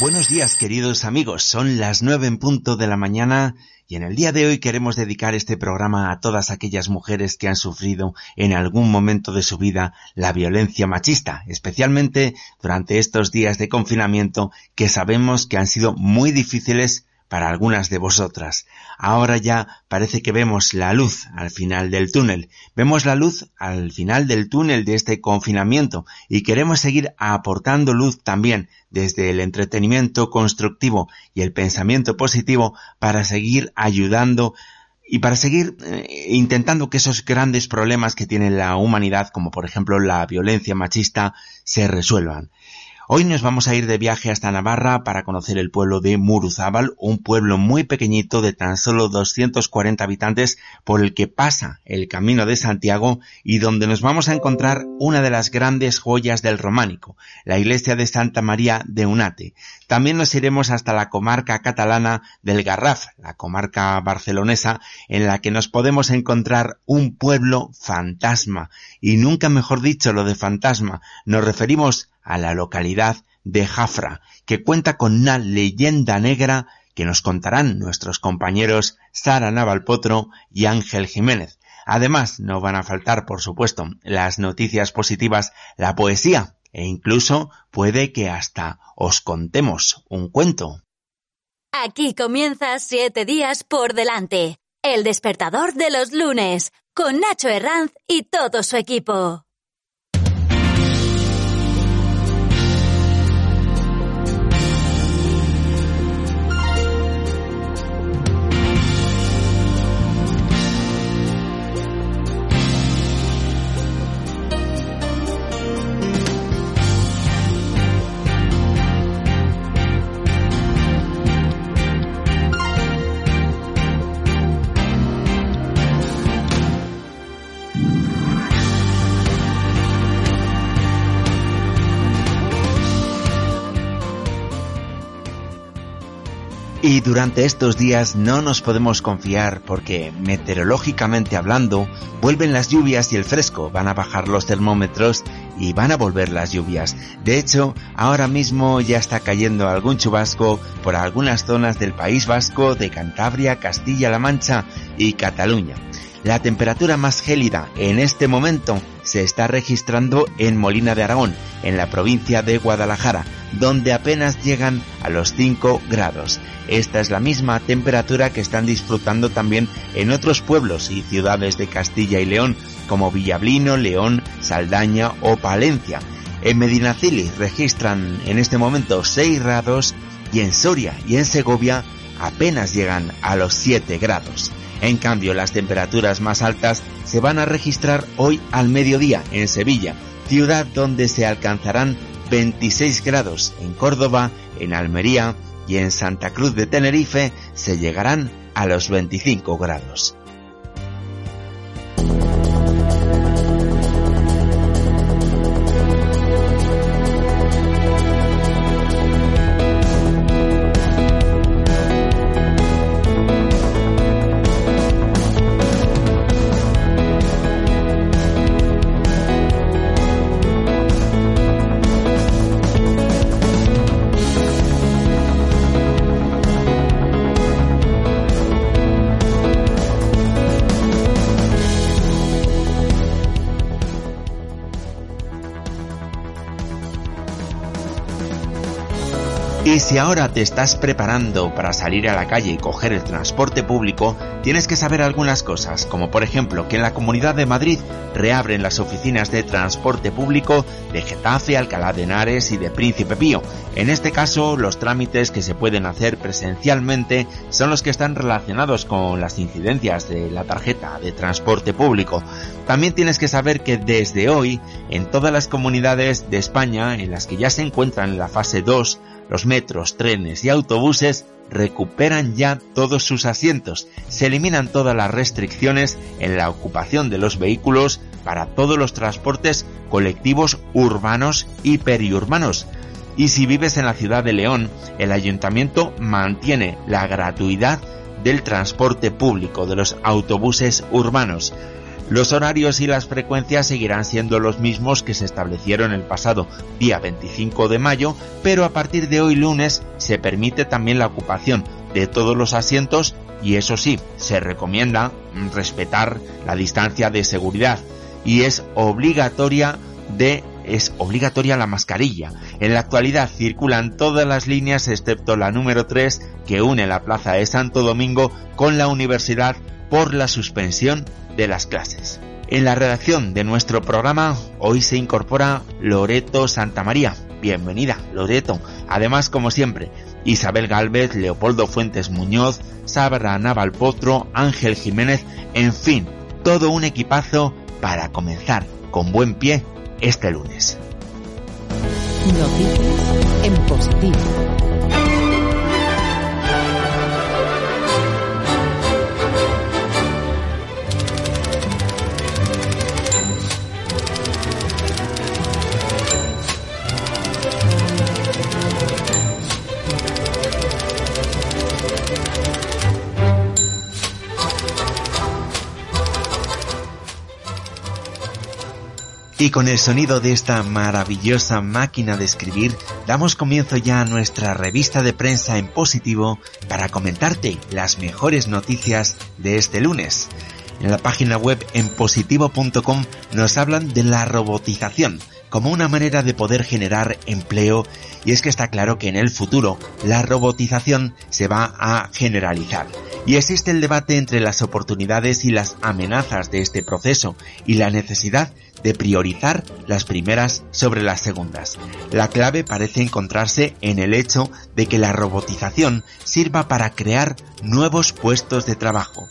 Buenos días queridos amigos, son las nueve en punto de la mañana y en el día de hoy queremos dedicar este programa a todas aquellas mujeres que han sufrido en algún momento de su vida la violencia machista, especialmente durante estos días de confinamiento que sabemos que han sido muy difíciles para algunas de vosotras. Ahora ya parece que vemos la luz al final del túnel. Vemos la luz al final del túnel de este confinamiento y queremos seguir aportando luz también desde el entretenimiento constructivo y el pensamiento positivo para seguir ayudando y para seguir eh, intentando que esos grandes problemas que tiene la humanidad, como por ejemplo la violencia machista, se resuelvan. Hoy nos vamos a ir de viaje hasta Navarra para conocer el pueblo de Muruzábal, un pueblo muy pequeñito de tan solo 240 habitantes por el que pasa el Camino de Santiago y donde nos vamos a encontrar una de las grandes joyas del románico, la iglesia de Santa María de Unate. También nos iremos hasta la comarca catalana del Garraf, la comarca barcelonesa, en la que nos podemos encontrar un pueblo fantasma. Y nunca mejor dicho lo de fantasma, nos referimos a la localidad de Jafra, que cuenta con una leyenda negra que nos contarán nuestros compañeros Sara Navalpotro y Ángel Jiménez. Además, no van a faltar, por supuesto, las noticias positivas, la poesía e incluso puede que hasta os contemos un cuento. Aquí comienza Siete días por delante, el despertador de los lunes, con Nacho Herranz y todo su equipo. Y durante estos días no nos podemos confiar porque, meteorológicamente hablando, vuelven las lluvias y el fresco, van a bajar los termómetros y van a volver las lluvias. De hecho, ahora mismo ya está cayendo algún chubasco por algunas zonas del País Vasco, de Cantabria, Castilla-La Mancha y Cataluña. La temperatura más gélida en este momento se está registrando en Molina de Aragón, en la provincia de Guadalajara, donde apenas llegan a los 5 grados. Esta es la misma temperatura que están disfrutando también en otros pueblos y ciudades de Castilla y León, como Villablino, León, Saldaña o Palencia. En Medinacili registran en este momento 6 grados y en Soria y en Segovia apenas llegan a los 7 grados. En cambio, las temperaturas más altas se van a registrar hoy al mediodía en Sevilla, ciudad donde se alcanzarán 26 grados, en Córdoba, en Almería, y en Santa Cruz de Tenerife se llegarán a los 25 grados. Si ahora te estás preparando para salir a la calle y coger el transporte público, tienes que saber algunas cosas, como por ejemplo que en la Comunidad de Madrid reabren las oficinas de transporte público de Getafe, Alcalá de Henares y de Príncipe Pío. En este caso, los trámites que se pueden hacer presencialmente son los que están relacionados con las incidencias de la tarjeta de transporte público. También tienes que saber que desde hoy, en todas las comunidades de España en las que ya se encuentran en la fase 2, los metros, trenes y autobuses recuperan ya todos sus asientos. Se eliminan todas las restricciones en la ocupación de los vehículos para todos los transportes colectivos urbanos y periurbanos. Y si vives en la ciudad de León, el ayuntamiento mantiene la gratuidad del transporte público de los autobuses urbanos. Los horarios y las frecuencias seguirán siendo los mismos que se establecieron el pasado día 25 de mayo, pero a partir de hoy lunes se permite también la ocupación de todos los asientos y eso sí, se recomienda respetar la distancia de seguridad y es obligatoria de es obligatoria la mascarilla. En la actualidad circulan todas las líneas excepto la número 3 que une la plaza de Santo Domingo con la universidad por la suspensión de las clases. En la redacción de nuestro programa hoy se incorpora Loreto Santamaría. Bienvenida, Loreto. Además, como siempre, Isabel Galvez, Leopoldo Fuentes Muñoz, Sabra Naval Potro, Ángel Jiménez, en fin, todo un equipazo para comenzar con buen pie este lunes. Noticias en positivo. Y con el sonido de esta maravillosa máquina de escribir, damos comienzo ya a nuestra revista de prensa en positivo para comentarte las mejores noticias de este lunes. En la página web en positivo.com nos hablan de la robotización como una manera de poder generar empleo y es que está claro que en el futuro la robotización se va a generalizar. Y existe el debate entre las oportunidades y las amenazas de este proceso y la necesidad de priorizar las primeras sobre las segundas. La clave parece encontrarse en el hecho de que la robotización sirva para crear nuevos puestos de trabajo.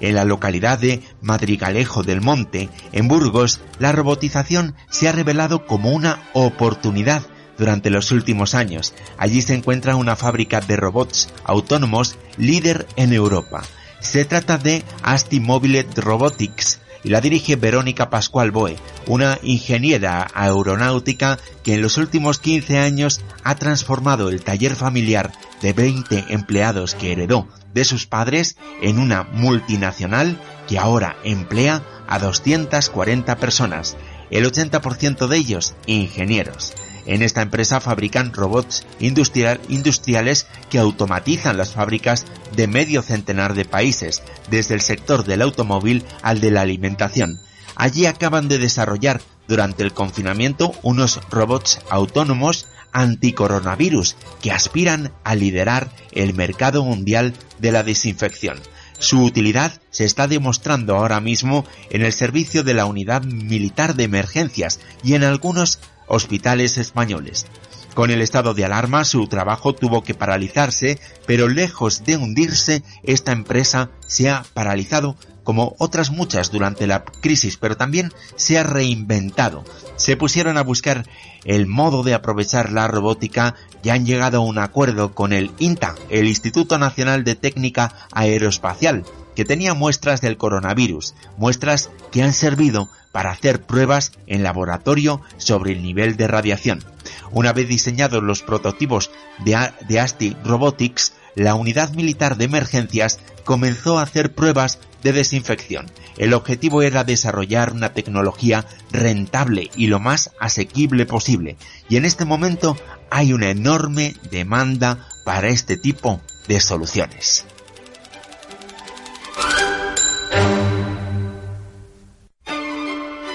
En la localidad de Madrigalejo del Monte, en Burgos, la robotización se ha revelado como una oportunidad durante los últimos años. Allí se encuentra una fábrica de robots autónomos líder en Europa. Se trata de Asti Mobile Robotics, y la dirige Verónica Pascual Boe, una ingeniera aeronáutica que en los últimos 15 años ha transformado el taller familiar de 20 empleados que heredó de sus padres en una multinacional que ahora emplea a 240 personas, el 80% de ellos ingenieros. En esta empresa fabrican robots industriales que automatizan las fábricas de medio centenar de países, desde el sector del automóvil al de la alimentación. Allí acaban de desarrollar durante el confinamiento unos robots autónomos anticoronavirus que aspiran a liderar el mercado mundial de la desinfección. Su utilidad se está demostrando ahora mismo en el servicio de la Unidad Militar de Emergencias y en algunos hospitales españoles. Con el estado de alarma su trabajo tuvo que paralizarse, pero lejos de hundirse, esta empresa se ha paralizado como otras muchas durante la crisis, pero también se ha reinventado. Se pusieron a buscar el modo de aprovechar la robótica y han llegado a un acuerdo con el INTA, el Instituto Nacional de Técnica Aeroespacial, que tenía muestras del coronavirus, muestras que han servido para hacer pruebas en laboratorio sobre el nivel de radiación. Una vez diseñados los prototipos de, ASTI Robotics, la unidad militar de emergencias comenzó a hacer pruebas de desinfección. El objetivo era desarrollar una tecnología rentable y lo más asequible posible. Y en este momento hay una enorme demanda para este tipo de soluciones.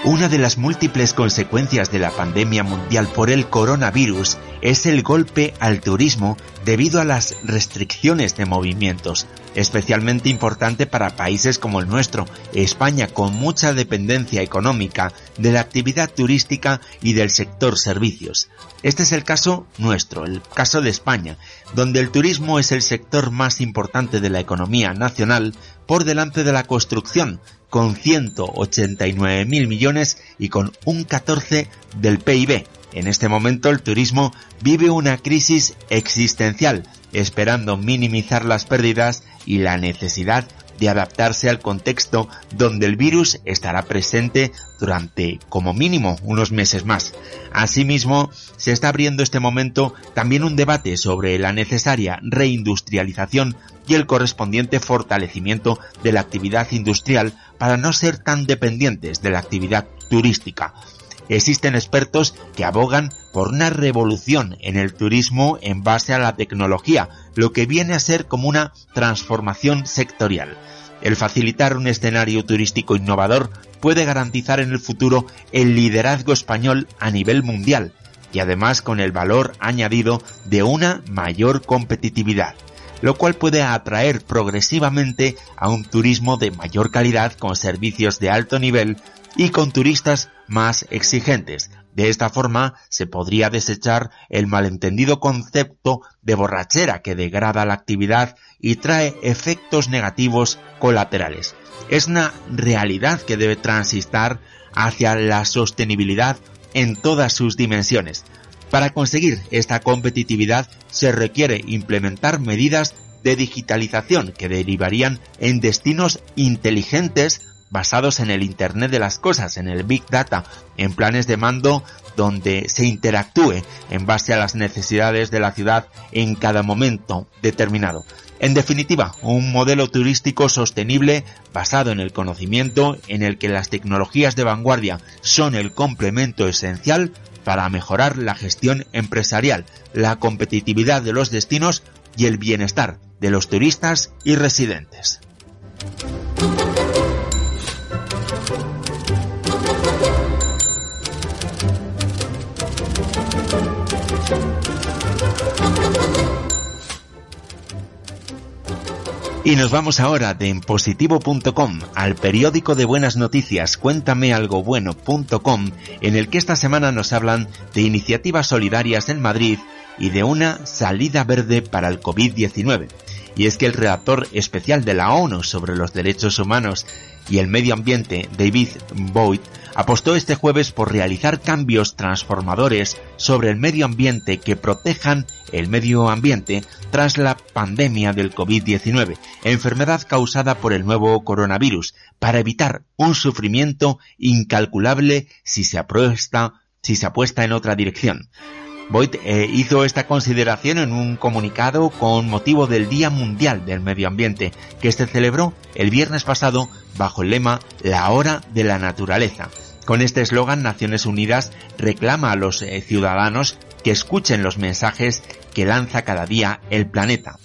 Una de las múltiples consecuencias de la pandemia mundial por el coronavirus es el golpe al turismo debido a las restricciones de movimientos, especialmente importante para países como el nuestro, España, con mucha dependencia económica de la actividad turística y del sector servicios. Este es el caso nuestro, el caso de España, donde el turismo es el sector más importante de la economía nacional por delante de la construcción, con 189 mil millones y con un 14 del PIB. En este momento el turismo vive una crisis existencial, esperando minimizar las pérdidas y la necesidad de adaptarse al contexto donde el virus estará presente durante como mínimo unos meses más. Asimismo, se está abriendo este momento también un debate sobre la necesaria reindustrialización y el correspondiente fortalecimiento de la actividad industrial para no ser tan dependientes de la actividad turística. Existen expertos que abogan por una revolución en el turismo en base a la tecnología, lo que viene a ser como una transformación sectorial. El facilitar un escenario turístico innovador puede garantizar en el futuro el liderazgo español a nivel mundial y además con el valor añadido de una mayor competitividad, lo cual puede atraer progresivamente a un turismo de mayor calidad con servicios de alto nivel y con turistas más exigentes. De esta forma se podría desechar el malentendido concepto de borrachera que degrada la actividad y trae efectos negativos colaterales. Es una realidad que debe transitar hacia la sostenibilidad en todas sus dimensiones. Para conseguir esta competitividad se requiere implementar medidas de digitalización que derivarían en destinos inteligentes basados en el Internet de las Cosas, en el Big Data, en planes de mando donde se interactúe en base a las necesidades de la ciudad en cada momento determinado. En definitiva, un modelo turístico sostenible basado en el conocimiento en el que las tecnologías de vanguardia son el complemento esencial para mejorar la gestión empresarial, la competitividad de los destinos y el bienestar de los turistas y residentes. Y nos vamos ahora de enpositivo.com al periódico de buenas noticias cuéntamealgobueno.com en el que esta semana nos hablan de iniciativas solidarias en Madrid y de una salida verde para el COVID-19. Y es que el redactor especial de la ONU sobre los derechos humanos y el medio ambiente, David Boyd, apostó este jueves por realizar cambios transformadores sobre el medio ambiente que protejan el medio ambiente tras la pandemia del COVID-19, enfermedad causada por el nuevo coronavirus, para evitar un sufrimiento incalculable si se apuesta, si se apuesta en otra dirección. Boyd eh, hizo esta consideración en un comunicado con motivo del Día Mundial del Medio Ambiente, que se celebró el viernes pasado bajo el lema La Hora de la Naturaleza. Con este eslogan, Naciones Unidas reclama a los eh, ciudadanos que escuchen los mensajes que lanza cada día el planeta.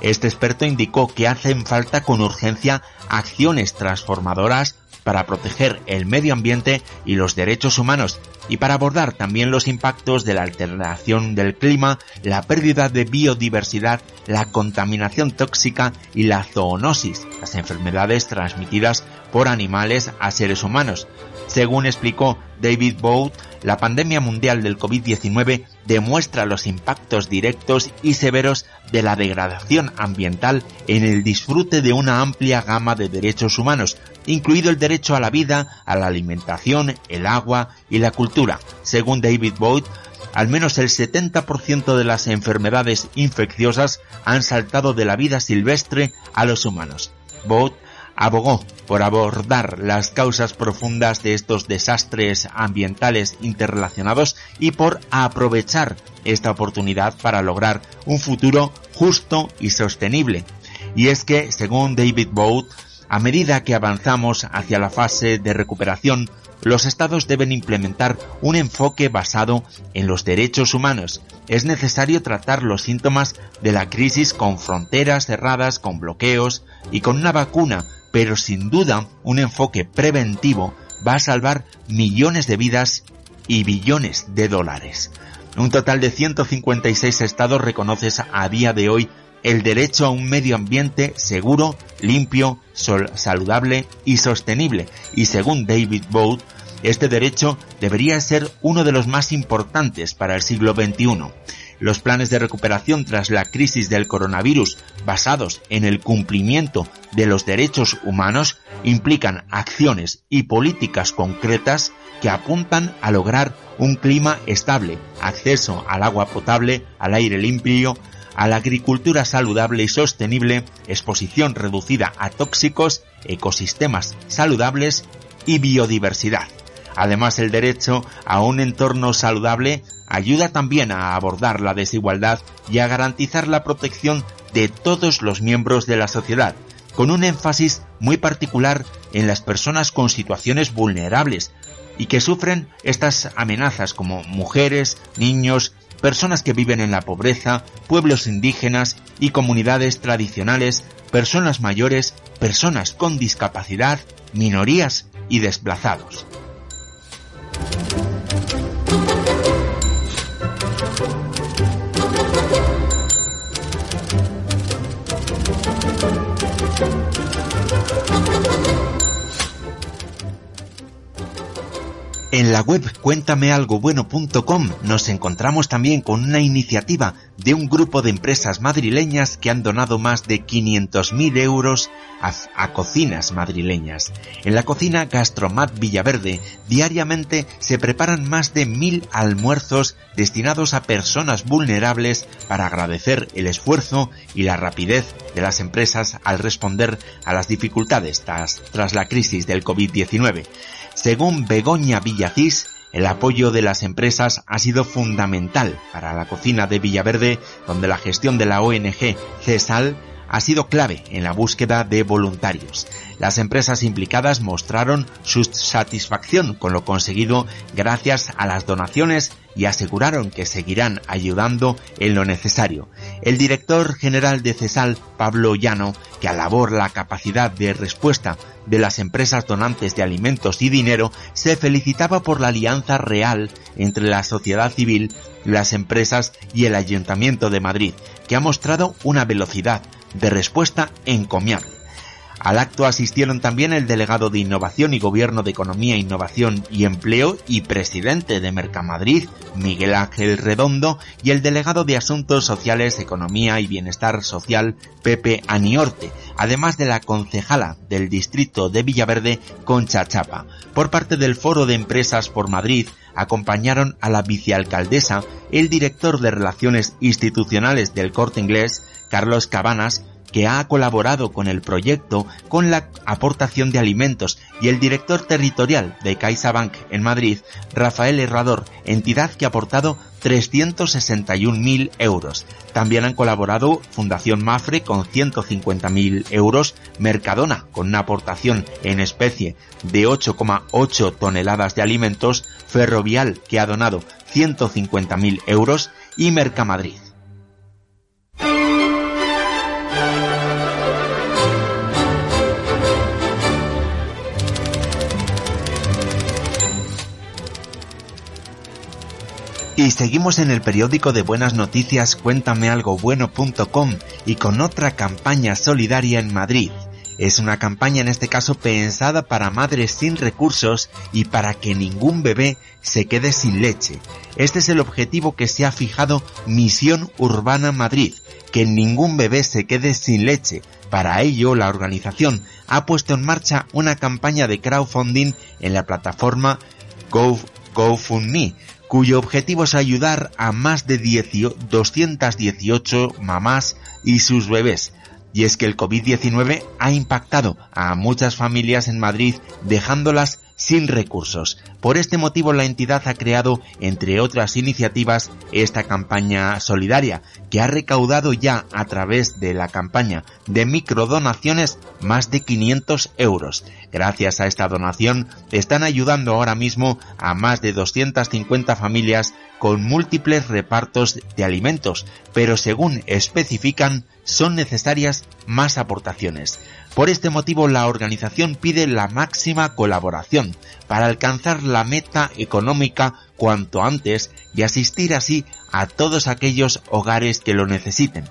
Este experto indicó que hacen falta con urgencia acciones transformadoras para proteger el medio ambiente y los derechos humanos y para abordar también los impactos de la alteración del clima, la pérdida de biodiversidad, la contaminación tóxica y la zoonosis, las enfermedades transmitidas por animales a seres humanos. Según explicó David Bout, la pandemia mundial del COVID-19 demuestra los impactos directos y severos de la degradación ambiental en el disfrute de una amplia gama de derechos humanos, incluido el derecho a la vida, a la alimentación, el agua y la cultura. Según David Boyd, al menos el 70% de las enfermedades infecciosas han saltado de la vida silvestre a los humanos. Boyd abogó por abordar las causas profundas de estos desastres ambientales interrelacionados y por aprovechar esta oportunidad para lograr un futuro justo y sostenible. Y es que, según David Boat, a medida que avanzamos hacia la fase de recuperación, los estados deben implementar un enfoque basado en los derechos humanos. Es necesario tratar los síntomas de la crisis con fronteras cerradas, con bloqueos y con una vacuna pero sin duda un enfoque preventivo va a salvar millones de vidas y billones de dólares. Un total de 156 estados reconocen a día de hoy el derecho a un medio ambiente seguro, limpio, saludable y sostenible. Y según David Boat, este derecho debería ser uno de los más importantes para el siglo XXI. Los planes de recuperación tras la crisis del coronavirus basados en el cumplimiento de los derechos humanos implican acciones y políticas concretas que apuntan a lograr un clima estable, acceso al agua potable, al aire limpio, a la agricultura saludable y sostenible, exposición reducida a tóxicos, ecosistemas saludables y biodiversidad. Además, el derecho a un entorno saludable ayuda también a abordar la desigualdad y a garantizar la protección de todos los miembros de la sociedad, con un énfasis muy particular en las personas con situaciones vulnerables y que sufren estas amenazas como mujeres, niños, personas que viven en la pobreza, pueblos indígenas y comunidades tradicionales, personas mayores, personas con discapacidad, minorías y desplazados. En la web cuéntamealgobueno.com nos encontramos también con una iniciativa de un grupo de empresas madrileñas que han donado más de 500.000 euros a, cocinas madrileñas. En la cocina Gastromat Villaverde diariamente se preparan más de mil almuerzos destinados a personas vulnerables para agradecer el esfuerzo y la rapidez de las empresas al responder a las dificultades tras, tras la crisis del COVID-19. Según Begoña Villacís, el apoyo de las empresas ha sido fundamental para la cocina de Villaverde, donde la gestión de la ONG CESAL ha sido clave en la búsqueda de voluntarios. Las empresas implicadas mostraron su satisfacción con lo conseguido gracias a las donaciones y aseguraron que seguirán ayudando en lo necesario. El director general de CESAL, Pablo Llano, que alabó la capacidad de respuesta de las empresas donantes de alimentos y dinero, se felicitaba por la alianza real entre la sociedad civil, las empresas y el Ayuntamiento de Madrid, que ha mostrado una velocidad de respuesta encomiable. Al acto asistieron también el delegado de Innovación y Gobierno de Economía, Innovación y Empleo y presidente de Mercamadrid, Miguel Ángel Redondo, y el delegado de Asuntos Sociales, Economía y Bienestar Social, Pepe Aniorte, además de la concejala del distrito de Villaverde, Concha Chapa. Por parte del Foro de Empresas por Madrid, acompañaron a la vicealcaldesa, el director de Relaciones Institucionales del Corte Inglés, Carlos Cabanas, que ha colaborado con el proyecto con la aportación de alimentos y el director territorial de CaixaBank en Madrid, Rafael Herrador, entidad que ha aportado 361.000 euros. También han colaborado Fundación Mafre con 150.000 euros, Mercadona con una aportación en especie de 8,8 toneladas de alimentos, Ferrovial que ha donado 150.000 euros y Mercamadrid Y seguimos en el periódico de buenas noticias cuéntamealgobueno.com y con otra campaña solidaria en Madrid. Es una campaña en este caso pensada para madres sin recursos y para que ningún bebé se quede sin leche. Este es el objetivo que se ha fijado Misión Urbana Madrid, que ningún bebé se quede sin leche. Para ello, la organización ha puesto en marcha una campaña de crowdfunding en la plataforma GoFundMe, cuyo objetivo es ayudar a más de 218 mamás y sus bebés. Y es que el COVID-19 ha impactado a muchas familias en Madrid dejándolas sin recursos. Por este motivo la entidad ha creado, entre otras iniciativas, esta campaña solidaria, que ha recaudado ya a través de la campaña de microdonaciones más de 500 euros. Gracias a esta donación están ayudando ahora mismo a más de 250 familias con múltiples repartos de alimentos, pero según especifican son necesarias más aportaciones. Por este motivo la organización pide la máxima colaboración para alcanzar la meta económica cuanto antes y asistir así a todos aquellos hogares que lo necesiten.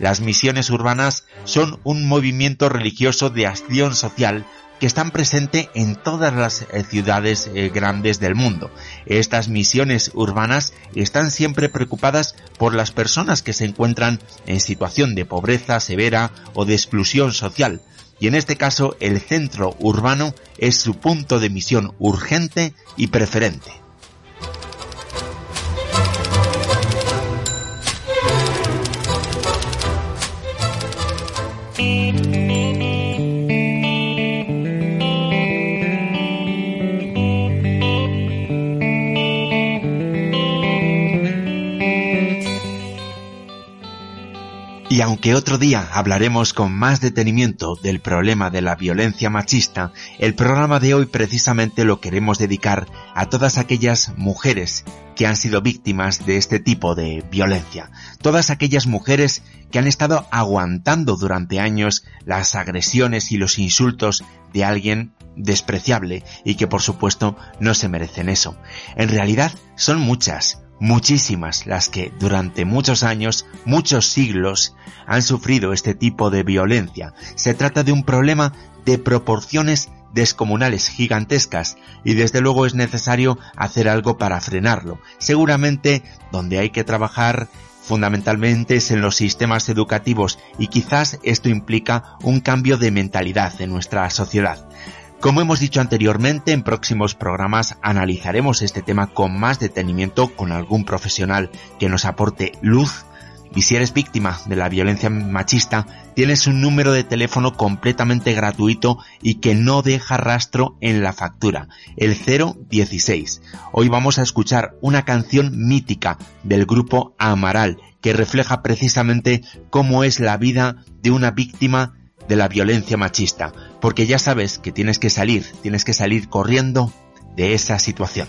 Las misiones urbanas son un movimiento religioso de acción social que están presentes en todas las eh, ciudades eh, grandes del mundo. Estas misiones urbanas están siempre preocupadas por las personas que se encuentran en situación de pobreza severa o de exclusión social, y en este caso el centro urbano es su punto de misión urgente y preferente. Y aunque otro día hablaremos con más detenimiento del problema de la violencia machista, el programa de hoy precisamente lo queremos dedicar a todas aquellas mujeres que han sido víctimas de este tipo de violencia. Todas aquellas mujeres que han estado aguantando durante años las agresiones y los insultos de alguien despreciable y que por supuesto no se merecen eso. En realidad son muchas, muchísimas las que durante muchos años, muchos siglos, han sufrido este tipo de violencia. Se trata de un problema de proporciones descomunales, gigantescas, y desde luego es necesario hacer algo para frenarlo. Seguramente donde hay que trabajar fundamentalmente es en los sistemas educativos y quizás esto implica un cambio de mentalidad en nuestra sociedad. Como hemos dicho anteriormente, en próximos programas analizaremos este tema con más detenimiento con algún profesional que nos aporte luz. Y si eres víctima de la violencia machista, tienes un número de teléfono completamente gratuito y que no deja rastro en la factura, el 016. Hoy vamos a escuchar una canción mítica del grupo Amaral que refleja precisamente cómo es la vida de una víctima de la violencia machista, porque ya sabes que tienes que salir, tienes que salir corriendo de esa situación.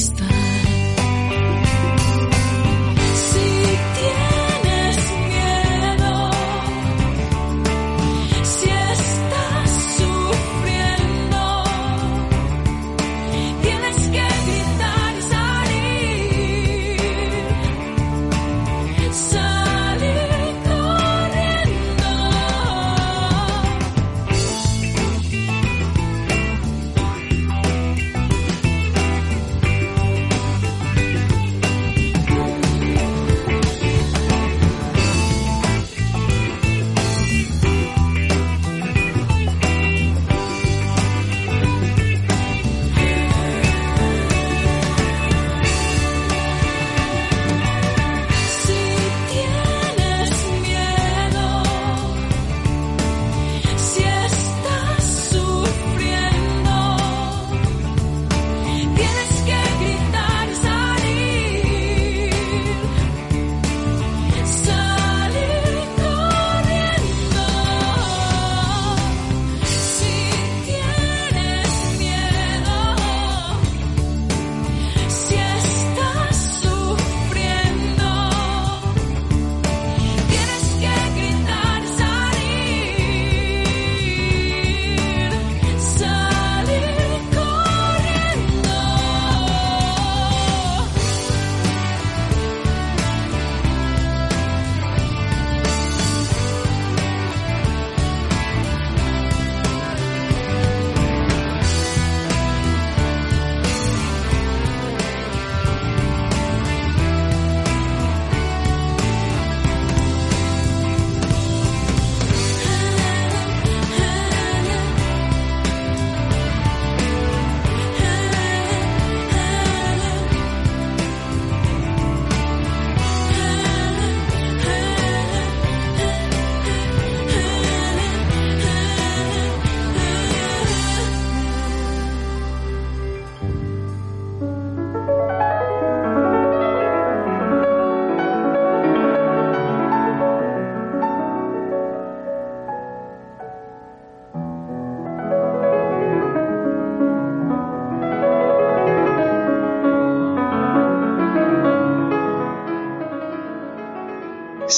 estás.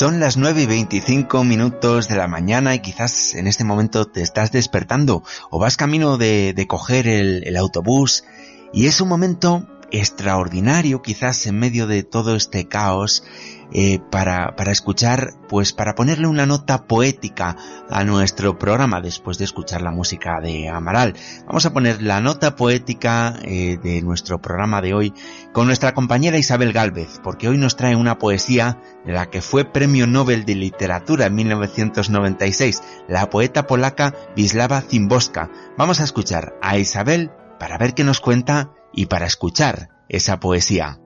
Son las 9 y 25 minutos de la mañana y quizás en este momento te estás despertando o vas camino de, coger el, el autobús y es un momento extraordinario quizás en medio de todo este caos eh, para, para escuchar, pues para ponerle una nota poética a nuestro programa después de escuchar la música de Amaral. Vamos a poner la nota poética eh, de nuestro programa de hoy con nuestra compañera Isabel Galvez, porque hoy nos trae una poesía de la que fue Premio Nobel de Literatura en 1996, la poeta polaca Wisława Zimboska. Vamos a escuchar a Isabel para ver qué nos cuenta y para escuchar esa poesía.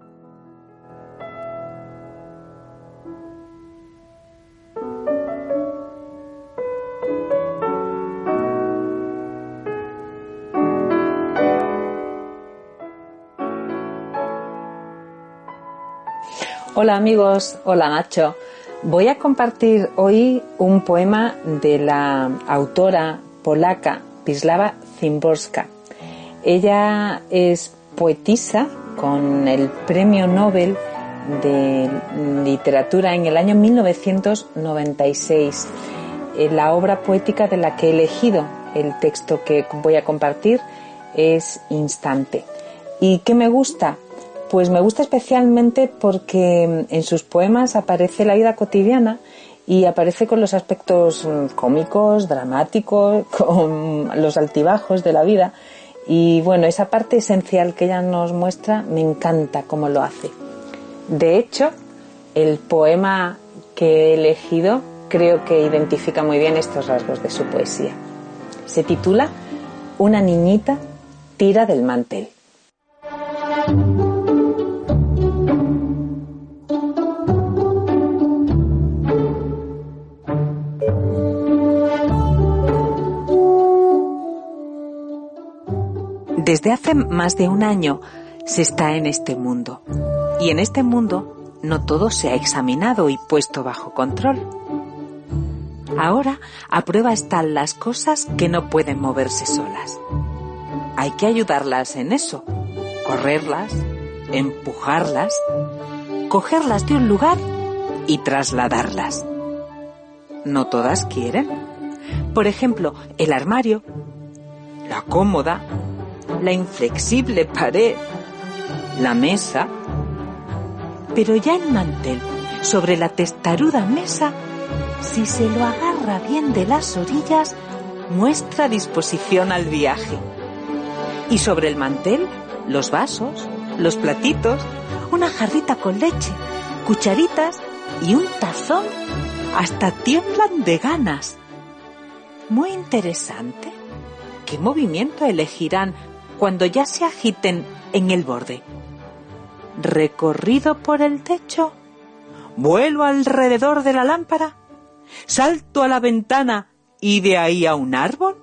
Hola amigos, hola Nacho. Voy a compartir hoy un poema de la autora polaca Wisława Zimborska. Ella es poetisa con el Premio Nobel de Literatura en el año 1996. Eh, la obra poética de la que he elegido el texto que voy a compartir es Instante. ¿Y qué me gusta? Pues me gusta especialmente porque en sus poemas aparece la vida cotidiana y aparece con los aspectos mm, cómicos, dramáticos, con los altibajos de la vida. Y bueno, esa parte esencial que ella nos muestra me encanta cómo lo hace. De hecho, el poema que he elegido creo que identifica muy bien estos rasgos de su poesía. Se titula Una niñita tira del mantel. Desde hace más de un año se está en este mundo. Y en este mundo no todo se ha examinado y puesto bajo control. Ahora a prueba están las cosas que no pueden moverse solas. Hay que ayudarlas en eso, correrlas, empujarlas, cogerlas de un lugar y trasladarlas. No todas quieren. Por ejemplo, el armario, la cómoda, la inflexible pared, la mesa, pero ya el mantel, sobre la testaruda mesa, si se lo agarra bien de las orillas, muestra disposición al viaje. Y sobre el mantel, los vasos, los platitos, una jarrita con leche, cucharitas y un tazón, hasta tiemblan de ganas. Muy interesante. ¿Qué movimiento elegirán cuando ya se agiten en el borde. Recorrido por el techo, vuelo alrededor de la lámpara, salto a la ventana y de ahí a un árbol.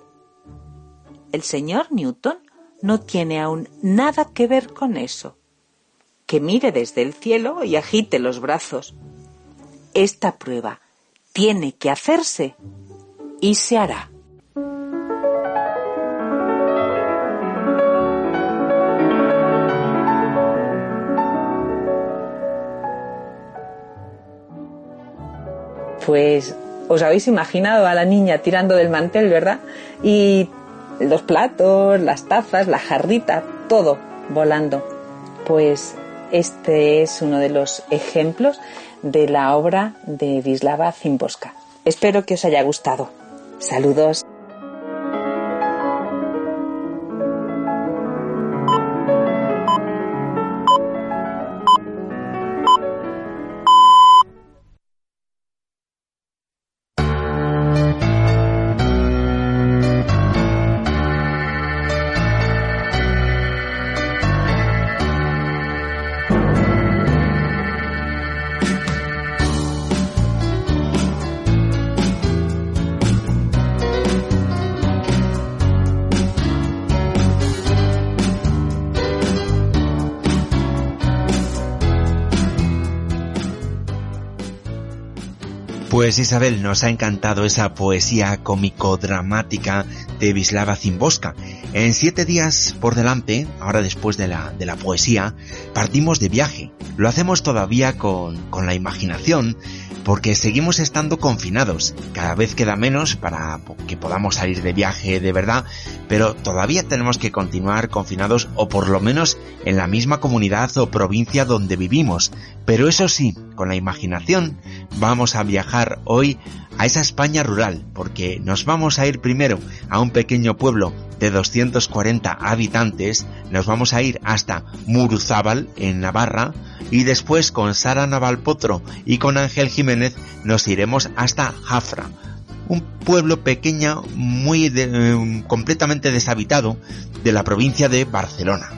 El señor Newton no tiene aún nada que ver con eso. Que mire desde el cielo y agite los brazos. Esta prueba tiene que hacerse y se hará. Pues os habéis imaginado a la niña tirando del mantel, ¿verdad? Y los platos, las tazas, la jarrita, todo volando. Pues este es uno de los ejemplos de la obra de Vislava Zimboska. Espero que os haya gustado. Saludos. Pues Isabel, nos ha encantado esa poesía cómico-dramática de Vislava Zimboska. En siete días por delante, ahora después de la, de la poesía, partimos de viaje. Lo hacemos todavía con, con la imaginación, porque seguimos estando confinados. Cada vez queda menos para que podamos salir de viaje de verdad, pero todavía tenemos que continuar confinados o por lo menos en la misma comunidad o provincia donde vivimos. Pero eso sí, con la imaginación vamos a viajar hoy a esa España rural, porque nos vamos a ir primero a un pequeño pueblo de 240 habitantes, nos vamos a ir hasta Muruzábal, en Navarra, y después con Sara Navalpotro y con Ángel Jiménez nos iremos hasta Jafra, un pueblo pequeño muy eh, completamente deshabitado de la provincia de Barcelona.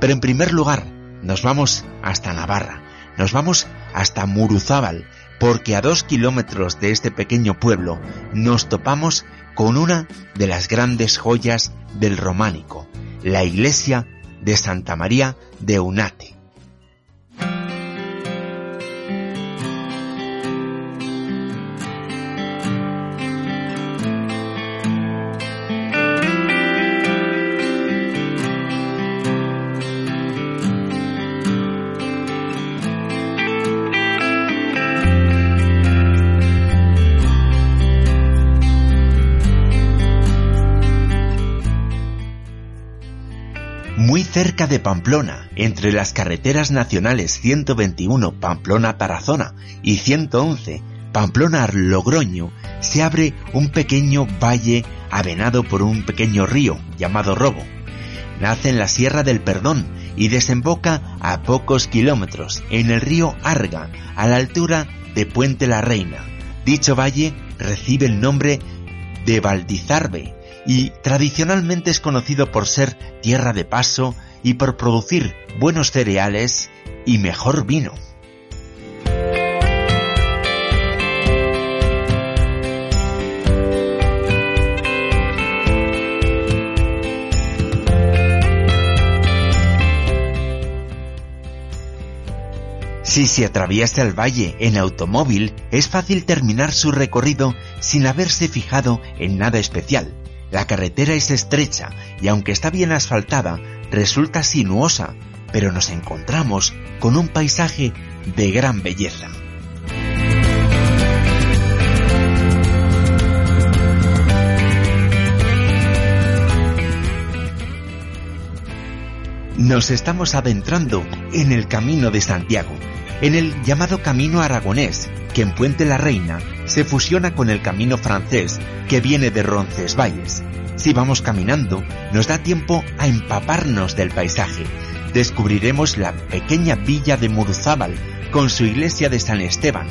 Pero en primer lugar, nos vamos hasta Navarra, nos vamos hasta Muruzábal, porque a dos kilómetros de este pequeño pueblo nos topamos con una de las grandes joyas del románico, la iglesia de Santa María de Unate. Cerca de Pamplona, entre las carreteras nacionales 121 Pamplona-Tarazona y 111 Pamplona-Logroño, se abre un pequeño valle avenado por un pequeño río llamado Robo. Nace en la Sierra del Perdón y desemboca a pocos kilómetros en el río Arga, a la altura de Puente la Reina. Dicho valle recibe el nombre de Valdizarbe, y tradicionalmente es conocido por ser tierra de paso y por producir buenos cereales y mejor vino. Si se atraviesa el valle en automóvil, es fácil terminar su recorrido sin haberse fijado en nada especial, la carretera es estrecha y aunque está bien asfaltada, resulta sinuosa, pero nos encontramos con un paisaje de gran belleza. Nos estamos adentrando en el Camino de Santiago, en el llamado Camino Aragonés, que en Puente la Reina se fusiona con el camino francés que viene de Roncesvalles. Si vamos caminando, nos da tiempo a empaparnos del paisaje. Descubriremos la pequeña villa de Muruzábal con su iglesia de San Esteban.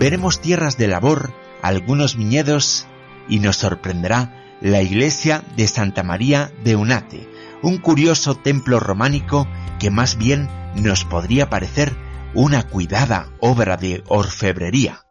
Veremos tierras de labor, algunos viñedos y nos sorprenderá la iglesia de Santa María de Unate, un curioso templo románico que más bien nos podría parecer una cuidada obra de orfebrería.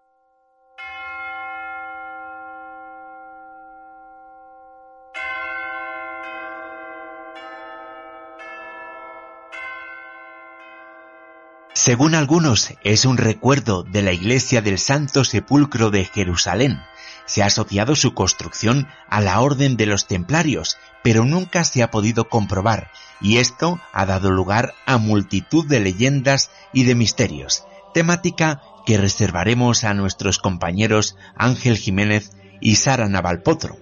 Según algunos, es un recuerdo de la iglesia del Santo Sepulcro de Jerusalén. Se ha asociado su construcción a la Orden de los Templarios, pero nunca se ha podido comprobar, y esto ha dado lugar a multitud de leyendas y de misterios, temática que reservaremos a nuestros compañeros Ángel Jiménez y Sara Navalpotro.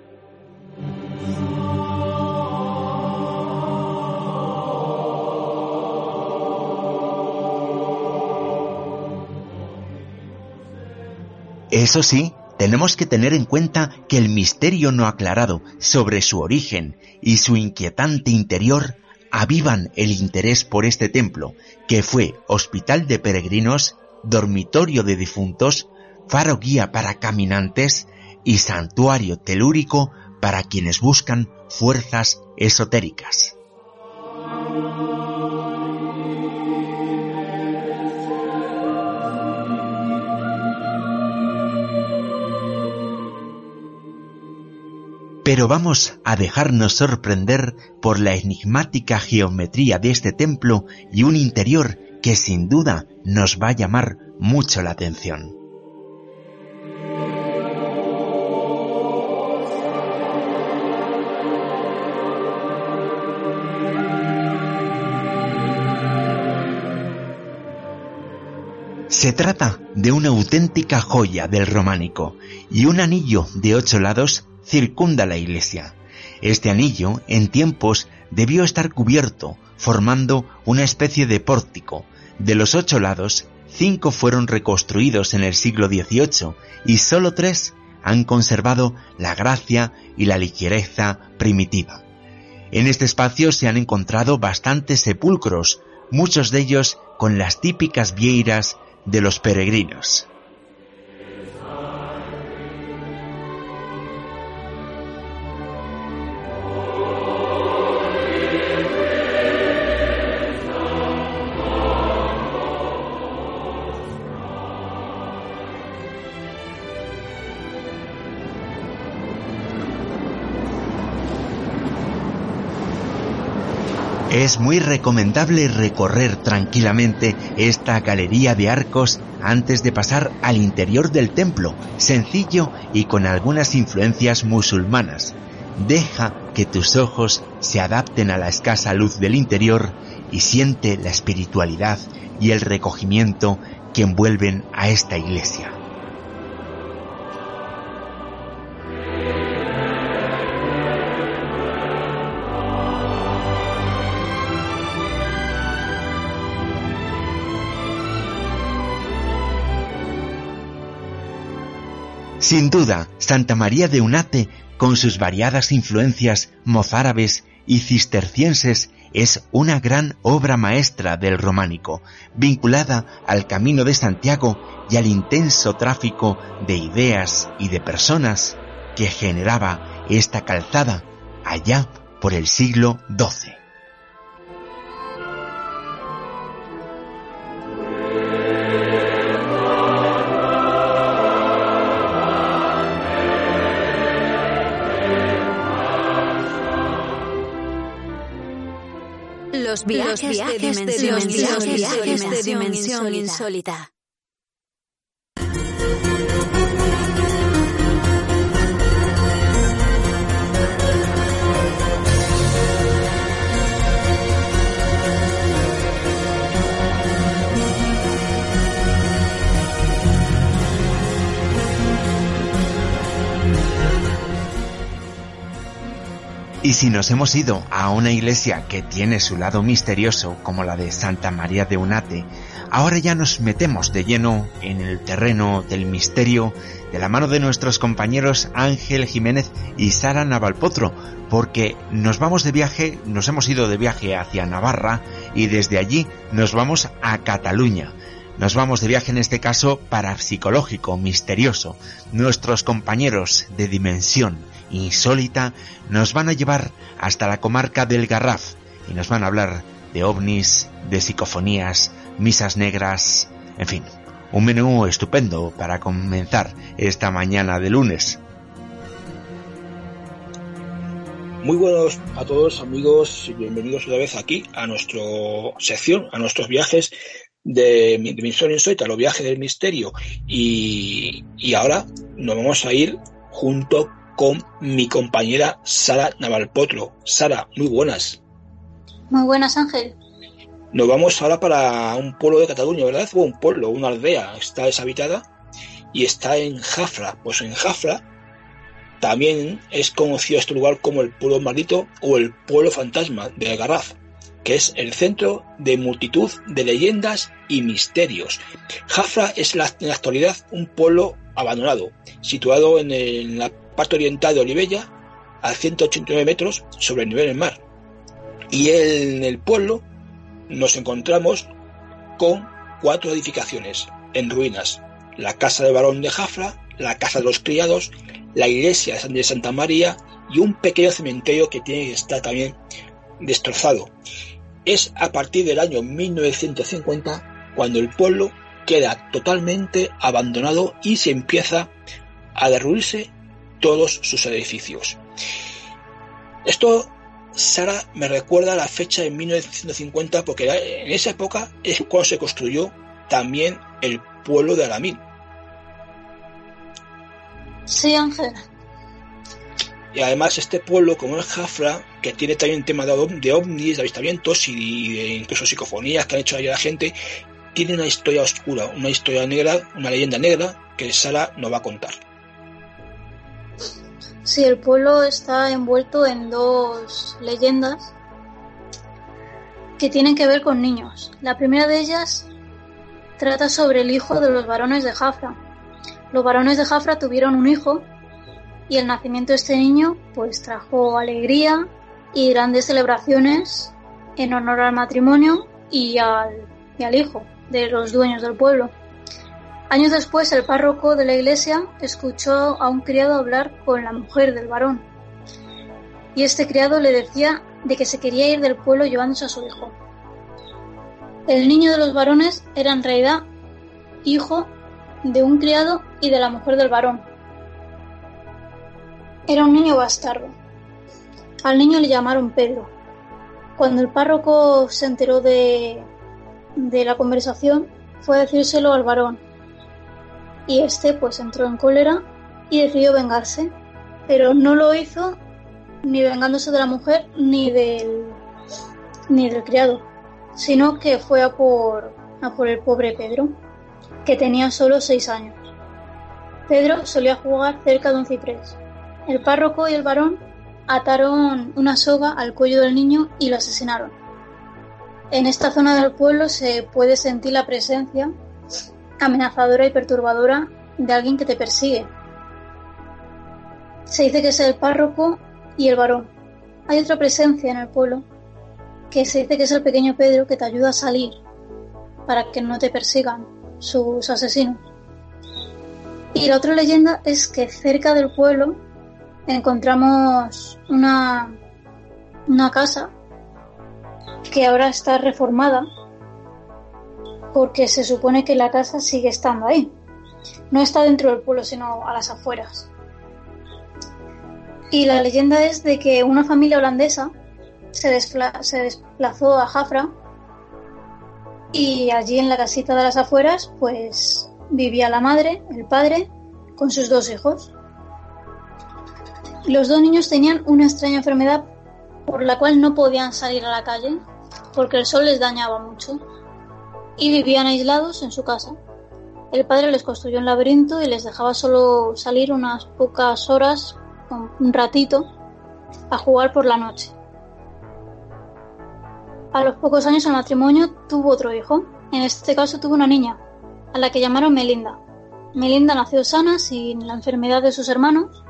Eso sí, tenemos que tener en cuenta que el misterio no aclarado sobre su origen y su inquietante interior avivan el interés por este templo, que fue hospital de peregrinos, dormitorio de difuntos, faro guía para caminantes y santuario telúrico para quienes buscan fuerzas esotéricas. Pero vamos a dejarnos sorprender por la enigmática geometría de este templo y un interior que sin duda nos va a llamar mucho la atención. Se trata de una auténtica joya del románico y un anillo de ocho lados circunda la iglesia. Este anillo, en tiempos, debió estar cubierto, formando una especie de pórtico. De los ocho lados, cinco fueron reconstruidos en el siglo XVIII y sólo tres han conservado la gracia y la ligereza primitiva. En este espacio se han encontrado bastantes sepulcros, muchos de ellos con las típicas vieiras de los peregrinos. Es muy recomendable recorrer tranquilamente esta galería de arcos antes de pasar al interior del templo, sencillo y con algunas influencias musulmanas. Deja que tus ojos se adapten a la escasa luz del interior y siente la espiritualidad y el recogimiento que envuelven a esta iglesia. Sin duda, Santa María de Unate, con sus variadas influencias mozárabes y cistercienses, es una gran obra maestra del románico, vinculada al Camino de Santiago y al intenso tráfico de ideas y de personas que generaba esta calzada allá por el siglo XII. Los viajes, de dimensión, de dimensión insólita. Y si nos hemos ido a una iglesia que tiene su lado misterioso, como la de Santa María de Unate, ahora ya nos metemos de lleno en el terreno del misterio de la mano de nuestros compañeros Ángel Jiménez y Sara Navalpotro, porque nos vamos de viaje, nos hemos ido de viaje hacia Navarra y desde allí nos vamos a Cataluña. Nos vamos de viaje en este caso parapsicológico, misterioso. Nuestros compañeros de dimensión insólita nos van a llevar hasta la comarca del Garraf y nos van a hablar de ovnis, de psicofonías, misas negras, en fin, un menú estupendo para comenzar esta mañana de lunes. Muy buenos a todos amigos y bienvenidos otra vez aquí a nuestra sección, a nuestros viajes de Dimensión Insólita, los viajes del misterio. Y, y ahora nos vamos a ir junto con mi compañera Sara Navalpotro. Sara, muy buenas. Muy buenas, Ángel. Nos vamos ahora para un pueblo de Cataluña, ¿verdad? O un pueblo, una aldea, está deshabitada y está en Jafra. Pues en Jafra también es conocido este lugar como el pueblo maldito o el pueblo fantasma de Garraf, que es el centro de multitud de leyendas y misterios. Jafra es en la actualidad un pueblo abandonado, situado en, en la parte oriental de Olivella, a 189 metros sobre el nivel del mar. Y en el pueblo nos encontramos con cuatro edificaciones en ruinas. La casa del barón de Jafra, la casa de los criados, la iglesia de Santa María y un pequeño cementerio que tiene que estar también destrozado. Es a partir del año 1950 cuando el pueblo queda totalmente abandonado y se empieza a derruirse todos sus edificios. Esto, Sara, me recuerda a la fecha de 1950 porque en esa época es cuando se construyó también el pueblo de Aramín. Sí, Ángel. Y además este pueblo, como es Jafra, que tiene también tema de, ovnis, de avistamientos y de incluso psicofonías que han hecho ahí la gente, tiene una historia oscura, una historia negra, una leyenda negra que Sara nos va a contar. Sí, el pueblo está envuelto en dos leyendas que tienen que ver con niños. La primera de ellas trata sobre el hijo de los varones de Jafra. Los varones de Jafra tuvieron un hijo y el nacimiento de este niño pues trajo alegría y grandes celebraciones en honor al matrimonio y al, y al hijo de los dueños del pueblo. Años después, el párroco de la iglesia escuchó a un criado hablar con la mujer del varón. Y este criado le decía de que se quería ir del pueblo llevándose a su hijo. El niño de los varones era en realidad hijo de un criado y de la mujer del varón. Era un niño bastardo. Al niño le llamaron Pedro. Cuando el párroco se enteró de, de la conversación, fue a decírselo al varón y este pues entró en cólera y decidió vengarse, pero no lo hizo ni vengándose de la mujer ni del ni del criado, sino que fue a por a por el pobre Pedro, que tenía solo seis años. Pedro solía jugar cerca de un ciprés. El párroco y el varón ataron una soga al cuello del niño y lo asesinaron. En esta zona del pueblo se puede sentir la presencia amenazadora y perturbadora de alguien que te persigue. Se dice que es el párroco y el varón. Hay otra presencia en el pueblo que se dice que es el pequeño Pedro que te ayuda a salir para que no te persigan sus asesinos. Y la otra leyenda es que cerca del pueblo encontramos una, una casa que ahora está reformada porque se supone que la casa sigue estando ahí. No está dentro del pueblo, sino a las afueras. Y la leyenda es de que una familia holandesa se, desplazó a Jafra y allí en la casita de las afueras pues vivía la madre, el padre, con sus dos hijos. Los dos niños tenían una extraña enfermedad por la cual no podían salir a la calle porque el sol les dañaba mucho y vivían aislados en su casa. El padre les construyó un laberinto y les dejaba solo salir unas pocas horas, un ratito, a jugar por la noche. A los pocos años el matrimonio tuvo otro hijo, en este caso tuvo una niña, a la que llamaron Melinda. Melinda nació sana, sin la enfermedad de sus hermanos,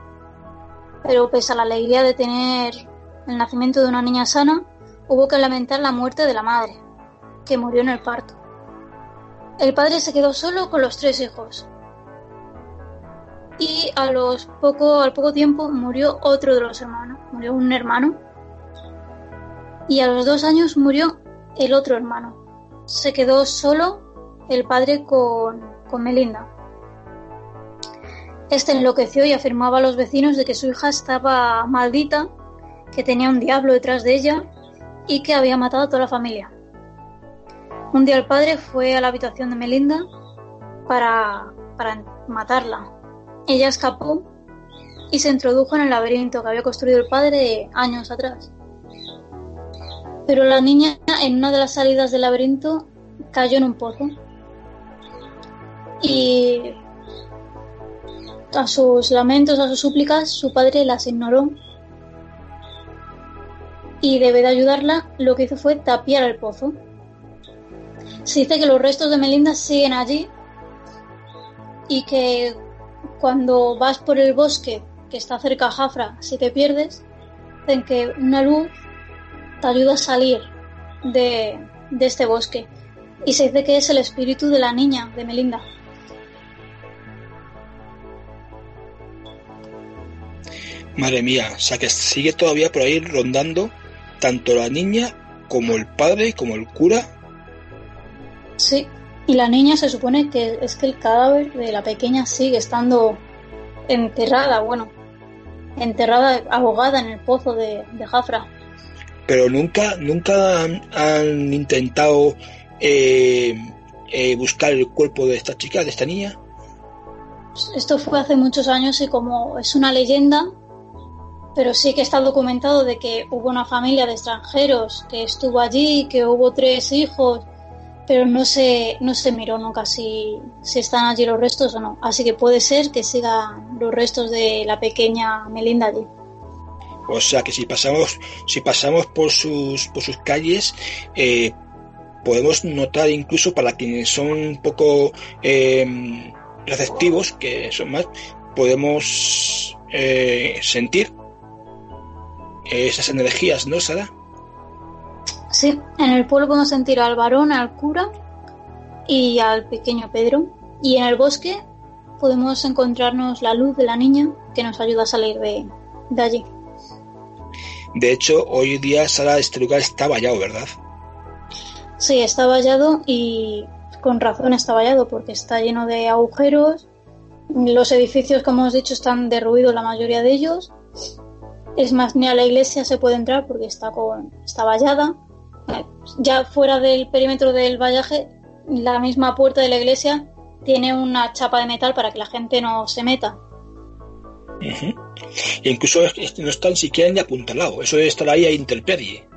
pero pese a la alegría de tener el nacimiento de una niña sana, hubo que lamentar la muerte de la madre, que murió en el parto. El padre se quedó solo con los tres hijos. Y a los poco, al poco tiempo murió otro de los hermanos, murió un hermano. Y a los dos años murió el otro hermano. Se quedó solo el padre con, con Melinda. Este enloqueció y afirmaba a los vecinos de que su hija estaba maldita, que tenía un diablo detrás de ella y que había matado a toda la familia. Un día el padre fue a la habitación de Melinda para, para matarla. Ella escapó y se introdujo en el laberinto que había construido el padre años atrás. Pero la niña en una de las salidas del laberinto cayó en un pozo. Y a sus lamentos, a sus súplicas, su padre las ignoró. Y debe de ayudarla, lo que hizo fue tapiar el pozo. Se dice que los restos de Melinda siguen allí y que cuando vas por el bosque que está cerca a Jafra, si te pierdes, dicen que una luz te ayuda a salir de, de este bosque. Y se dice que es el espíritu de la niña, de Melinda. Madre mía, o sea que sigue todavía por ahí rondando tanto la niña como el padre, como el cura Sí, y la niña se supone que es que el cadáver de la pequeña sigue estando enterrada, bueno, enterrada, ahogada en el pozo de, Jafra. Pero nunca, nunca han, intentado eh, eh, buscar el cuerpo de esta chica, de esta niña. Esto fue hace muchos años y como es una leyenda, pero sí que está documentado de que hubo una familia de extranjeros que estuvo allí, que hubo tres hijos pero no se, no se miró nunca si, si están allí los restos o no. Así que puede ser que sigan los restos de la pequeña Melinda allí. O sea que si pasamos, si pasamos por sus, por sus calles, eh, podemos notar incluso para quienes son un poco eh, receptivos, que son más, podemos eh, sentir esas energías, ¿no, Sara? Sí, en el pueblo podemos sentir al varón, al cura y al pequeño Pedro. Y en el bosque podemos encontrarnos la luz de la niña que nos ayuda a salir de, de allí. De hecho, hoy día, Sara, este lugar está vallado, ¿verdad? Sí, está vallado y con razón está vallado porque está lleno de agujeros. Los edificios, como hemos dicho, están derruidos la mayoría de ellos. Es más, ni a la iglesia se puede entrar porque está, con, está vallada. Ya fuera del perímetro del vallaje, la misma puerta de la iglesia tiene una chapa de metal para que la gente no se meta. E incluso no están siquiera ni apuntalado, eso debe estar ahí a interpedie.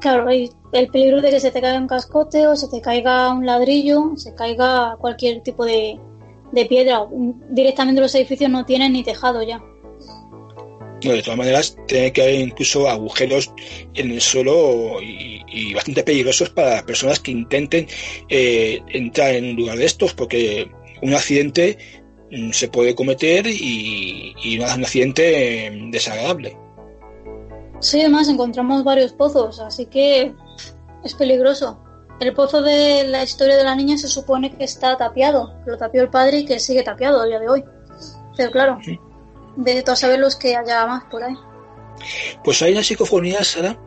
Claro, hay el peligro de que se te caiga un cascote o se te caiga un ladrillo, se caiga cualquier tipo de, piedra. Directamente los edificios no tienen ni tejado ya. No, de todas maneras, tiene que haber incluso agujeros en el suelo y, bastante peligrosos para personas que intenten eh, entrar en un lugar de estos, porque un accidente mm, se puede cometer y, y un accidente mm, desagradable. Sí, además encontramos varios pozos, así que es peligroso. El pozo de la historia de la niña se supone que está tapiado, lo tapió el padre y que sigue tapiado a día de hoy. Pero claro, de a saber los que haya más por ahí. Pues hay unas psicofonías, Sara,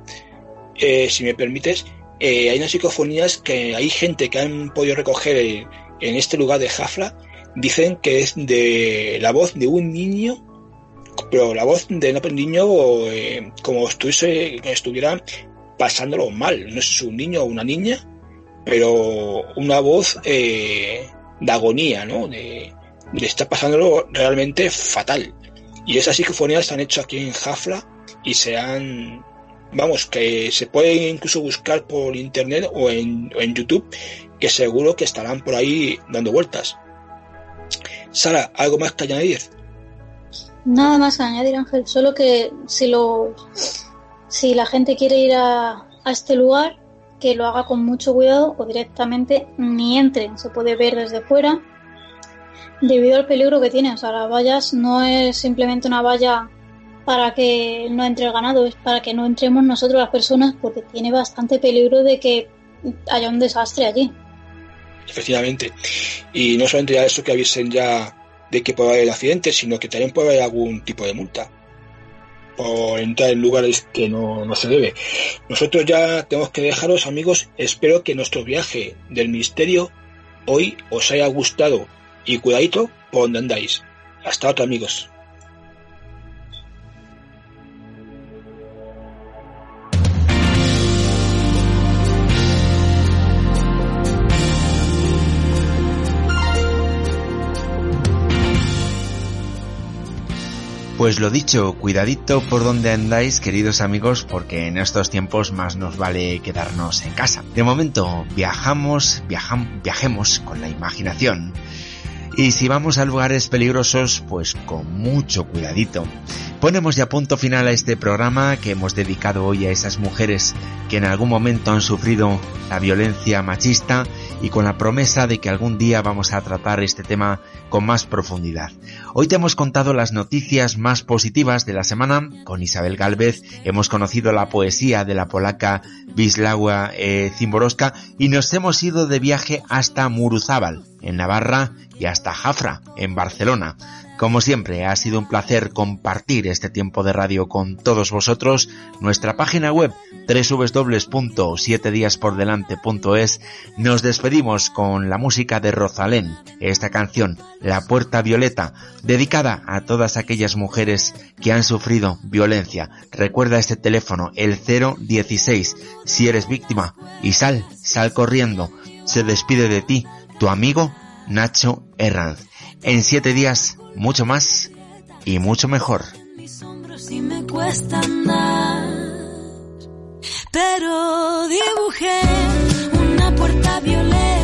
eh, si me permites, eh, hay unas psicofonías que hay gente que han podido recoger en este lugar de Jafla, dicen que es de la voz de un niño pero la voz de un niño eh, como estuviese, estuviera pasándolo mal. No es un niño o una niña, pero una voz eh, de agonía, ¿no? De, de estar pasándolo realmente fatal. Y esas psicofonías se han hecho aquí en Jafla y se han, vamos, que se puede incluso buscar por internet o en, o en YouTube, que seguro que estarán por ahí dando vueltas. Sara, ¿algo más que añadir? Nada más que añadir, Ángel, solo que si lo si la gente quiere ir a, este lugar, que lo haga con mucho cuidado o directamente ni entren, se puede ver desde fuera debido al peligro que tiene. O sea, las vallas no es simplemente una valla para que no entre el ganado, es para que no entremos nosotros las personas porque tiene bastante peligro de que haya un desastre allí. Efectivamente. Y no solamente ya eso que avisen ya de que pueda haber accidentes, sino que también puede haber algún tipo de multa por entrar en lugares que no, no se debe. Nosotros ya tenemos que dejaros, amigos. Espero que nuestro viaje del misterio hoy os haya gustado y cuidadito por donde andáis. Hasta otro, amigos. Pues lo dicho, cuidadito por donde andáis, queridos amigos, porque en estos tiempos más nos vale quedarnos en casa. De momento, viajamos, viajam, viajemos con la imaginación. Y si vamos a lugares peligrosos, pues con mucho cuidadito. Ponemos ya punto final a este programa que hemos dedicado hoy a esas mujeres que en algún momento han sufrido la violencia machista y con la promesa de que algún día vamos a tratar este tema con más profundidad. Hoy te hemos contado las noticias más positivas de la semana. Con Isabel Galvez hemos conocido la poesía de la polaca Wisława eh, Zimborowska y nos hemos ido de viaje hasta Muruzábal, en Navarra, y hasta Jafra, en Barcelona. Como siempre, ha sido un placer compartir este tiempo de radio con todos vosotros. Nuestra página web www.7diaspordelante.es nos despedimos con la música de Rosalén, esta canción, La Puerta Violeta, dedicada a todas aquellas mujeres que han sufrido violencia. Recuerda este teléfono, el 016, si eres víctima, y sal, sal corriendo. Se despide de ti, tu amigo Nacho Herranz. En siete días mucho más y mucho mejor. Pero dibujé una puerta que